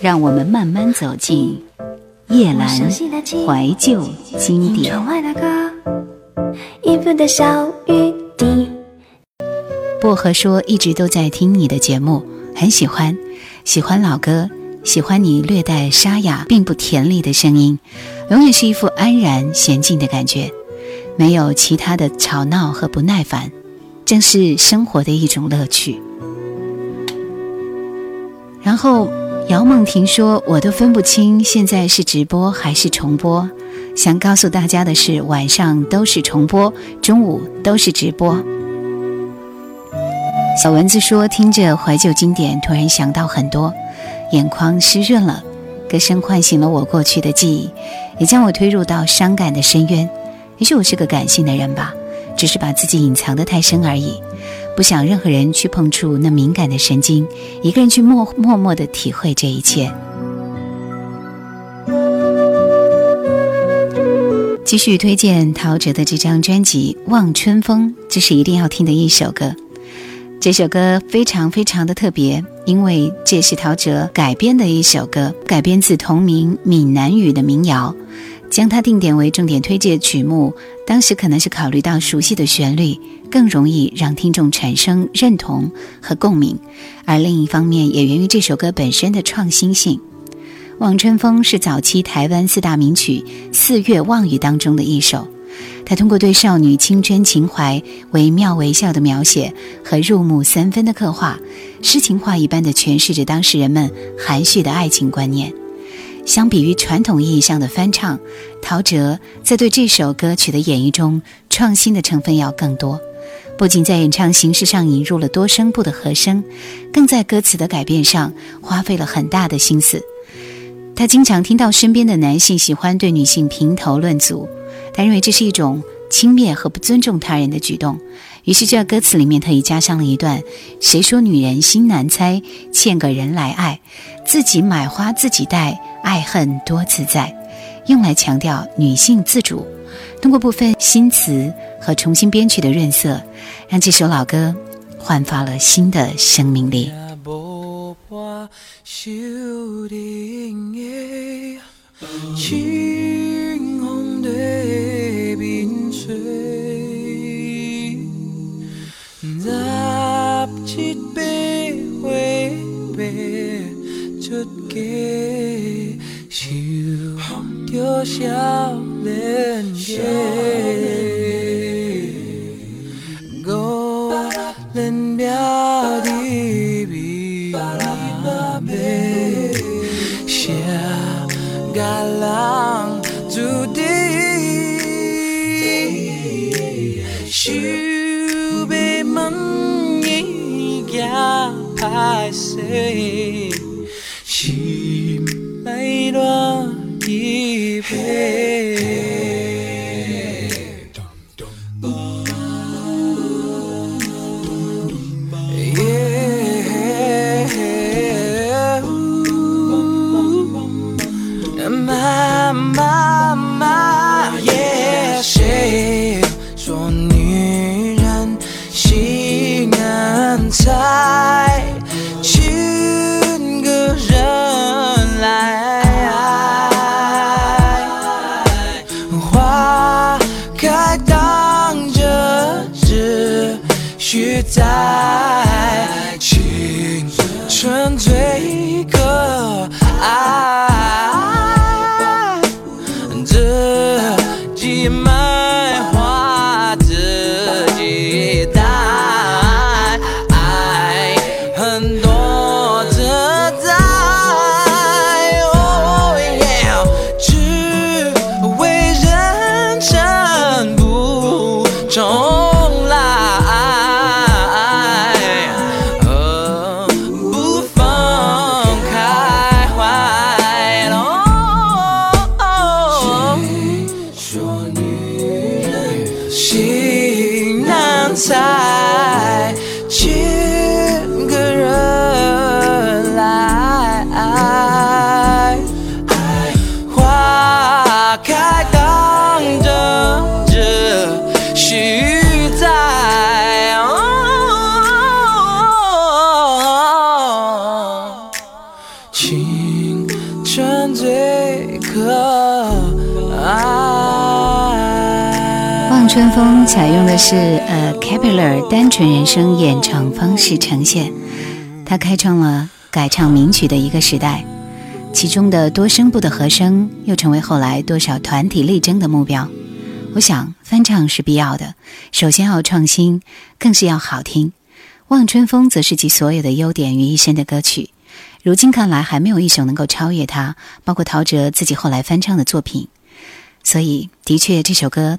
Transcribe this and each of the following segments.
让我们慢慢走进叶阑怀旧经典。薄荷说一直都在听你的节目，很喜欢，喜欢老歌，喜欢你略带沙哑并不甜腻的声音，永远是一副安然娴静的感觉，没有其他的吵闹和不耐烦，正是生活的一种乐趣。然后。姚梦婷说：“我都分不清现在是直播还是重播。想告诉大家的是，晚上都是重播，中午都是直播。”小蚊子说：“听着怀旧经典，突然想到很多，眼眶湿润了。歌声唤醒了我过去的记忆，也将我推入到伤感的深渊。也许我是个感性的人吧，只是把自己隐藏得太深而已。”不想任何人去碰触那敏感的神经，一个人去默默默的体会这一切。继续推荐陶喆的这张专辑《望春风》，这是一定要听的一首歌。这首歌非常非常的特别，因为这是陶喆改编的一首歌，改编自同名闽南语的民谣。将它定点为重点推荐曲目，当时可能是考虑到熟悉的旋律更容易让听众产生认同和共鸣，而另一方面也源于这首歌本身的创新性。《望春风》是早期台湾四大名曲《四月望雨》当中的一首，它通过对少女青春情怀惟妙惟肖的描写和入木三分的刻画，诗情画一般的诠释着当时人们含蓄的爱情观念。相比于传统意义上的翻唱，陶喆在对这首歌曲的演绎中，创新的成分要更多。不仅在演唱形式上引入了多声部的和声，更在歌词的改变上花费了很大的心思。他经常听到身边的男性喜欢对女性评头论足，他认为这是一种轻蔑和不尊重他人的举动。于是，这歌词里面特意加上了一段：“谁说女人心难猜，欠个人来爱，自己买花自己戴，爱恨多自在。”用来强调女性自主。通过部分新词和重新编曲的润色，让这首老歌焕发了新的生命力。多少连接，我连表的比那美，下个浪注定，就被梦一样拍碎，心内乱。采用的是呃 capular 单纯人声演唱方式呈现，它开创了改唱名曲的一个时代，其中的多声部的和声又成为后来多少团体力争的目标。我想翻唱是必要的，首先要创新，更是要好听。望春风则是集所有的优点于一身的歌曲，如今看来还没有一首能够超越它，包括陶喆自己后来翻唱的作品。所以，的确这首歌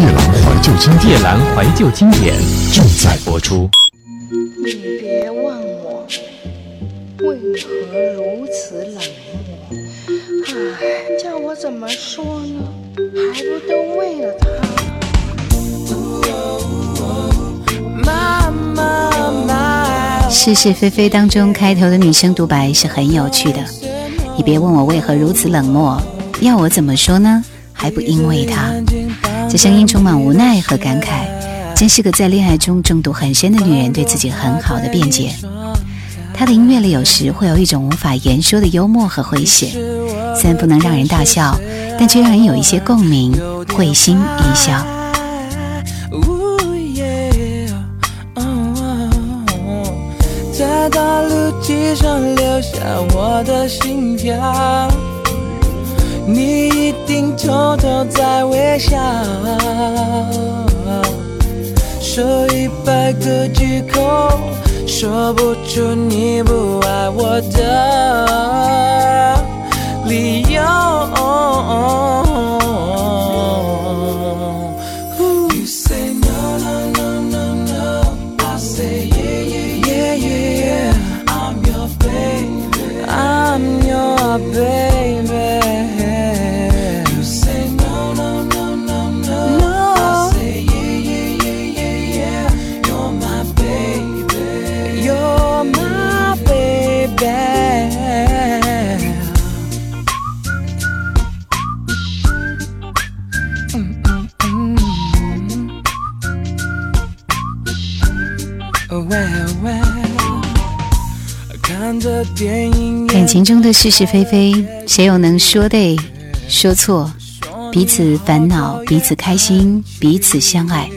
夜阑怀旧经典，夜阑怀旧经典正在播出。你别问我为何如此冷漠，唉，叫我怎么说呢？还不都为了他？是是非非当中开头的女生独白是很有趣的。你别问我为何如此冷漠，要我怎么说呢？还不因为他，这声音充满无奈和感慨，真是个在恋爱中中毒很深的女人对自己很好的辩解。她的音乐里有时会有一种无法言说的幽默和诙谐，虽然不能让人大笑，但却让人有一些共鸣，会心一笑。在大路机上留下我的心跳，你一定偷偷在微笑。说一百个借口，说不出你不爱我的理由。感情中的是是非非，谁又能说对说错？彼此烦恼，彼此开心，彼此相爱。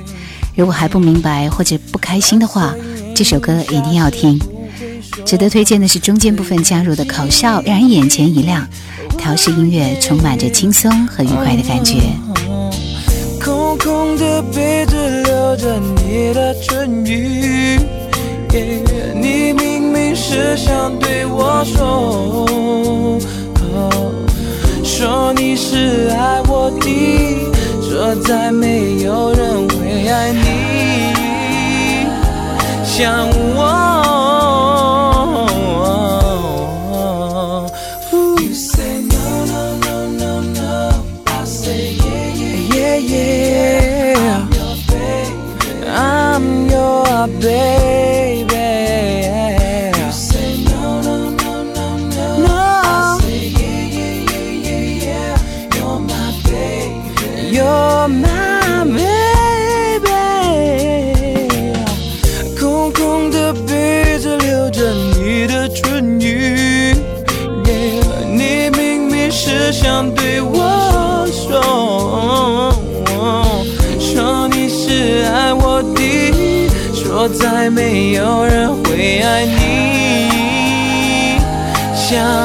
如果还不明白或者不开心的话，这首歌一定要听。值得推荐的是中间部分加入的口哨，让人眼前一亮。调式音乐充满着轻松和愉快的感觉。空的杯子留着你的唇语，你明明是想对我说，说你是爱我的，说再没有人会爱你像我。像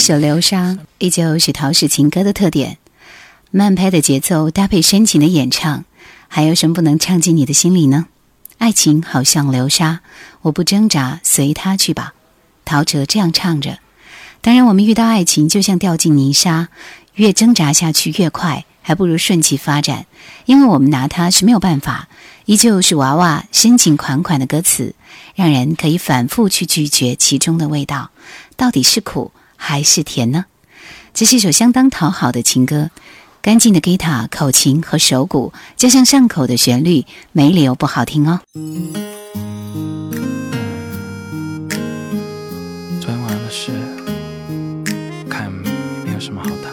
一首《流沙》依旧是陶氏情歌的特点，慢拍的节奏搭配深情的演唱，还有什么不能唱进你的心里呢？爱情好像流沙，我不挣扎，随它去吧。陶喆这样唱着。当然，我们遇到爱情就像掉进泥沙，越挣扎下去越快，还不如顺其发展，因为我们拿它是没有办法。依旧是娃娃深情款款的歌词，让人可以反复去咀嚼其中的味道，到底是苦还是甜呢？这是一首相当讨好的情歌，干净的吉他、口琴和手鼓，加上上口的旋律，没理由不好听哦。昨天晚上的事，看没有什么好谈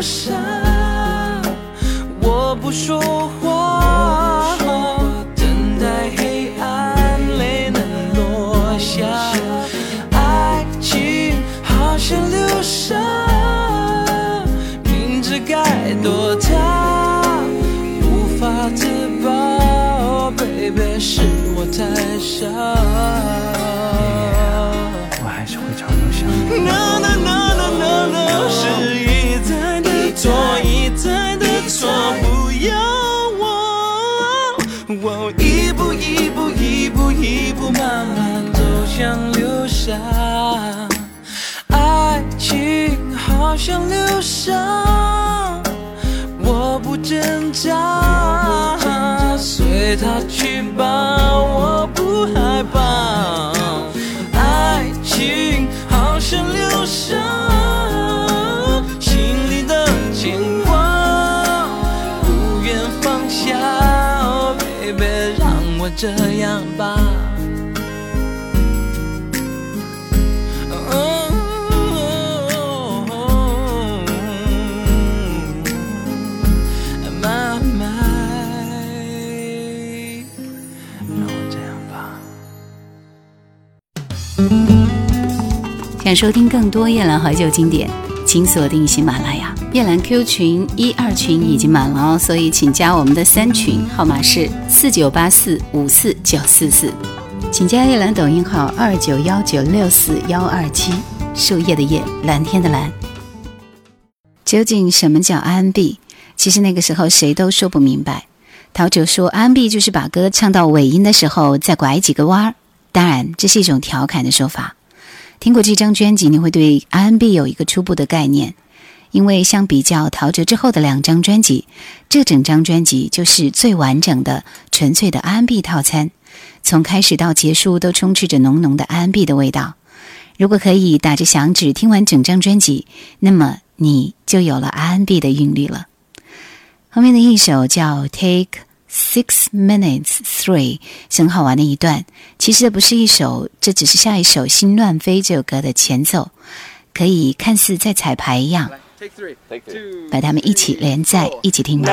伤。我不说挣扎，随它去吧，我不害怕。爱情好像流沙，心里的牵挂不愿放下。哦，baby，让我这样吧。想收听更多夜兰怀旧经典，请锁定喜马拉雅。夜兰 Q 群一二群已经满了哦，所以请加我们的三群，号码是四九八四五四九四四。请加夜兰抖音号二九幺九六四幺二七，树叶的叶，蓝天的蓝。究竟什么叫 R&B？其实那个时候谁都说不明白。陶喆说，R&B 就是把歌唱到尾音的时候再拐几个弯儿。当然，这是一种调侃的说法。听过这张专辑，你会对 RNB 有一个初步的概念。因为相比较陶喆之后的两张专辑，这整张专辑就是最完整的、纯粹的 RNB 套餐，从开始到结束都充斥着浓浓的 RNB 的味道。如果可以打着响指听完整张专辑，那么你就有了 RNB 的韵律了。后面的一首叫《Take Six Minutes Three》，很好玩的一段。其实这不是一首，这只是下一首《心乱飞》这首歌的前奏，可以看似在彩排一样。把它们一起连在一起听吧。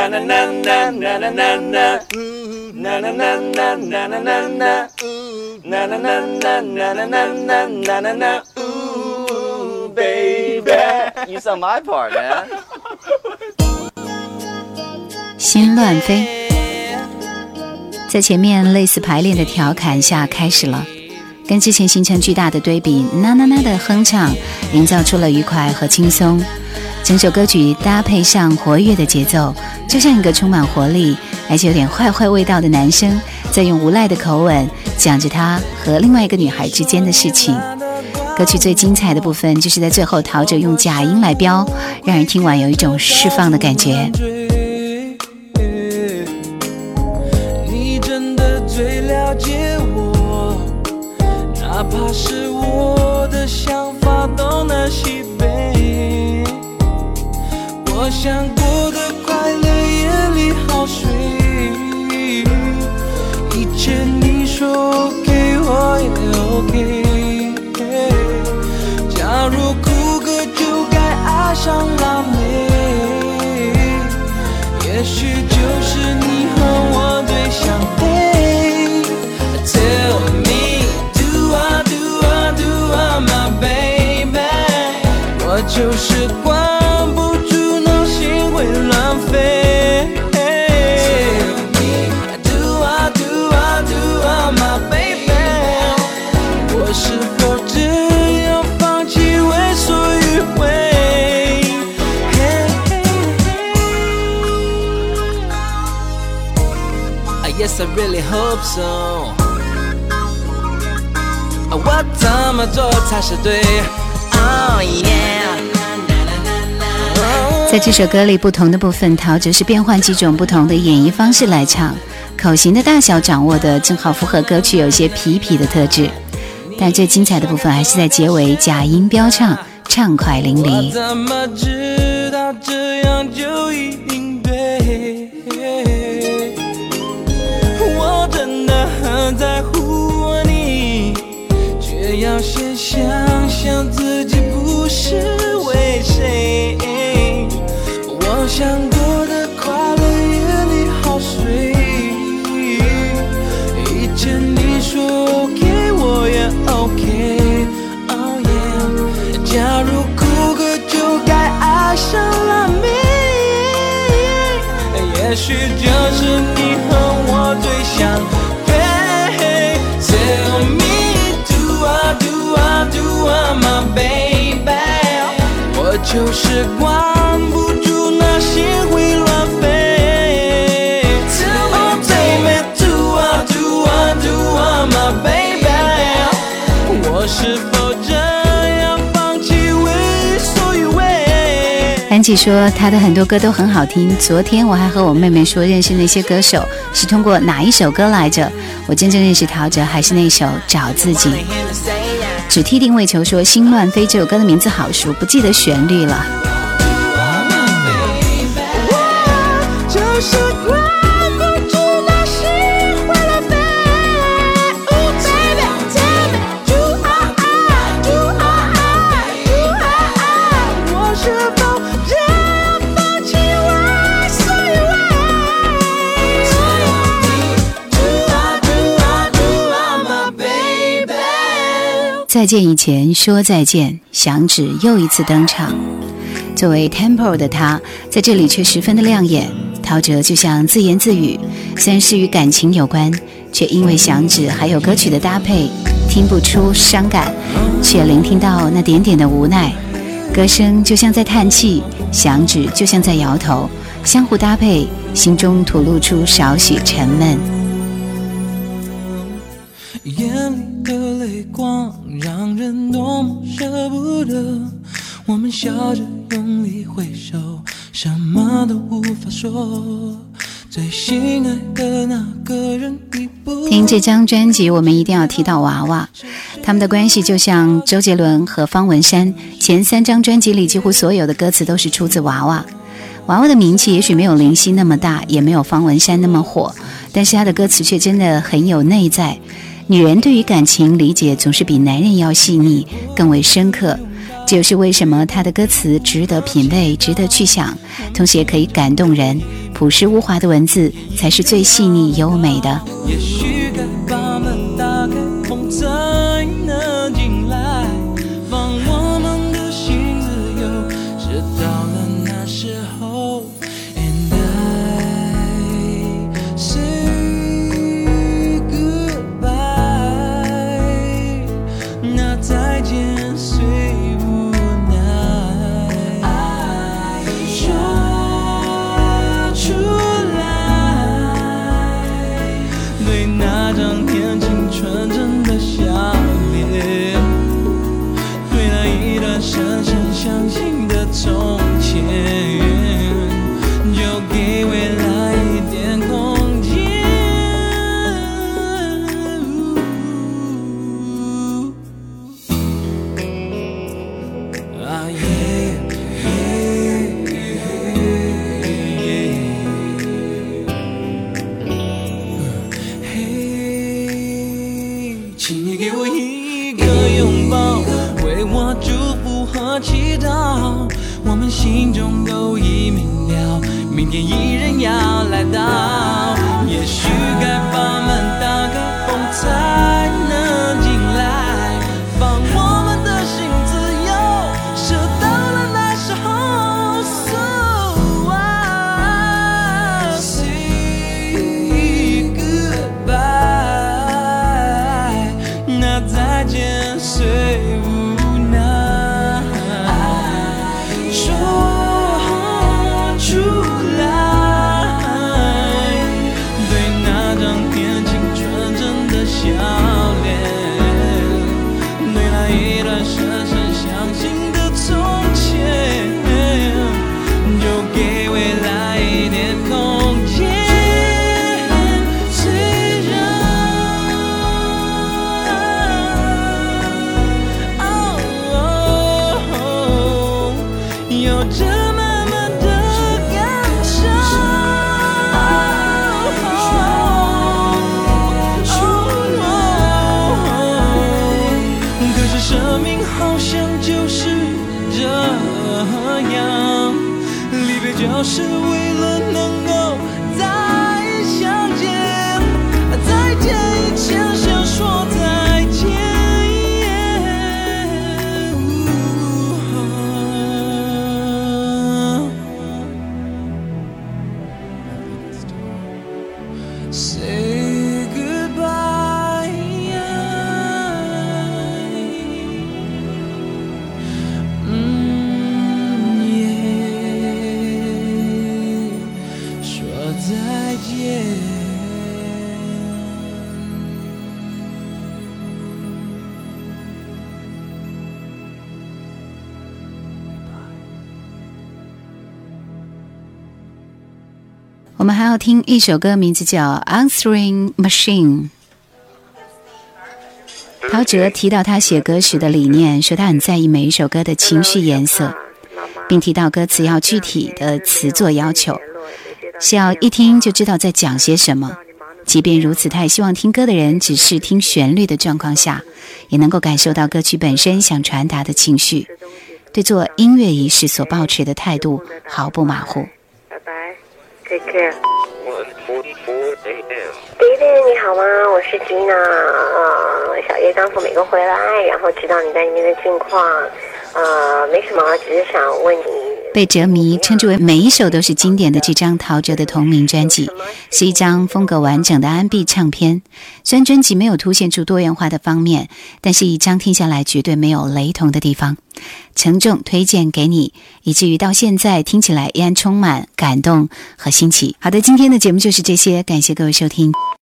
心乱飞，在前面类似排练的调侃下开始了，跟之前形成巨大的对比。呐呐呐的哼唱，营造出了愉快和轻松。整首歌曲搭配上活跃的节奏，就像一个充满活力而且有点坏坏味道的男生，在用无赖的口吻讲着他和另外一个女孩之间的事情。歌曲最精彩的部分就是在最后，陶喆用假音来飙，让人听完有一种释放的感觉。我就是管不住脑心会乱飞。Tell me, do I, do I, do I, my baby？我是否只要放弃为所欲为？I guess I really hope so。我怎么做才是对。在这首歌里，不同的部分，陶喆是变换几种不同的演绎方式来唱，口型的大小掌握的正好符合歌曲有些痞痞的特质。但最精彩的部分还是在结尾假音飙唱，畅快淋漓。我真的很在乎，要先想想自己不是为谁。我想过的快乐夜里好睡，一切你说 OK 我也 OK。Oh yeah，假如哭个就该爱上了你，也许就是你和我最相就是关不住那心会乱飞。Tell me baby do I do I do I my baby？我是否这样放弃为所欲为？安吉说他的很多歌都很好听。昨天我还和我妹妹说，认识那些歌手是通过哪一首歌来着？我真正认识陶喆还是那首《找自己》。只踢定位球说《心乱飞》这首歌的名字好熟，不记得旋律了。再见以前说再见，响指又一次登场。作为 Tempo 的他，在这里却十分的亮眼。陶喆就像自言自语，虽然是与感情有关，却因为响指还有歌曲的搭配，听不出伤感，却聆听到那点点的无奈。歌声就像在叹气，响指就像在摇头，相互搭配，心中吐露出少许沉闷。眼光让人多么舍不得，我们笑着用力挥手，什么都无法说。最心爱的那个人已不听这张专辑，我们一定要提到娃娃，他们的关系就像周杰伦和方文山。前三张专辑里，几乎所有的歌词都是出自娃娃。娃娃的名气也许没有林夕那么大，也没有方文山那么火，但是他的歌词却真的很有内在。女人对于感情理解总是比男人要细腻，更为深刻。这就是为什么他的歌词值得品味，值得去想，同时也可以感动人。朴实无华的文字才是最细腻优美的。也许该把门打开，祈祷。我们心中都已明了，明天依然要来到。也许该把门打个，风采听一首歌，名字叫《Answering Machine》。陶喆提到他写歌时的理念，说他很在意每一首歌的情绪颜色，并提到歌词要具体的词作要求，是要一听就知道在讲些什么。即便如此，他也希望听歌的人只是听旋律的状况下，也能够感受到歌曲本身想传达的情绪。对做音乐仪式所保持的态度毫不马虎。拜拜，Take care。好吗？我是吉娜，呃，小叶刚从美国回来，然后知道你在那边的近况，呃，没什么，只是想问你。被哲迷称之为每一首都是经典的这张陶喆的同名专辑，是一张风格完整的 R&B 唱片。虽然专辑没有凸显出多元化的方面，但是一张听下来绝对没有雷同的地方。承重推荐给你，以至于到现在听起来依然充满感动和新奇。好的，今天的节目就是这些，感谢各位收听。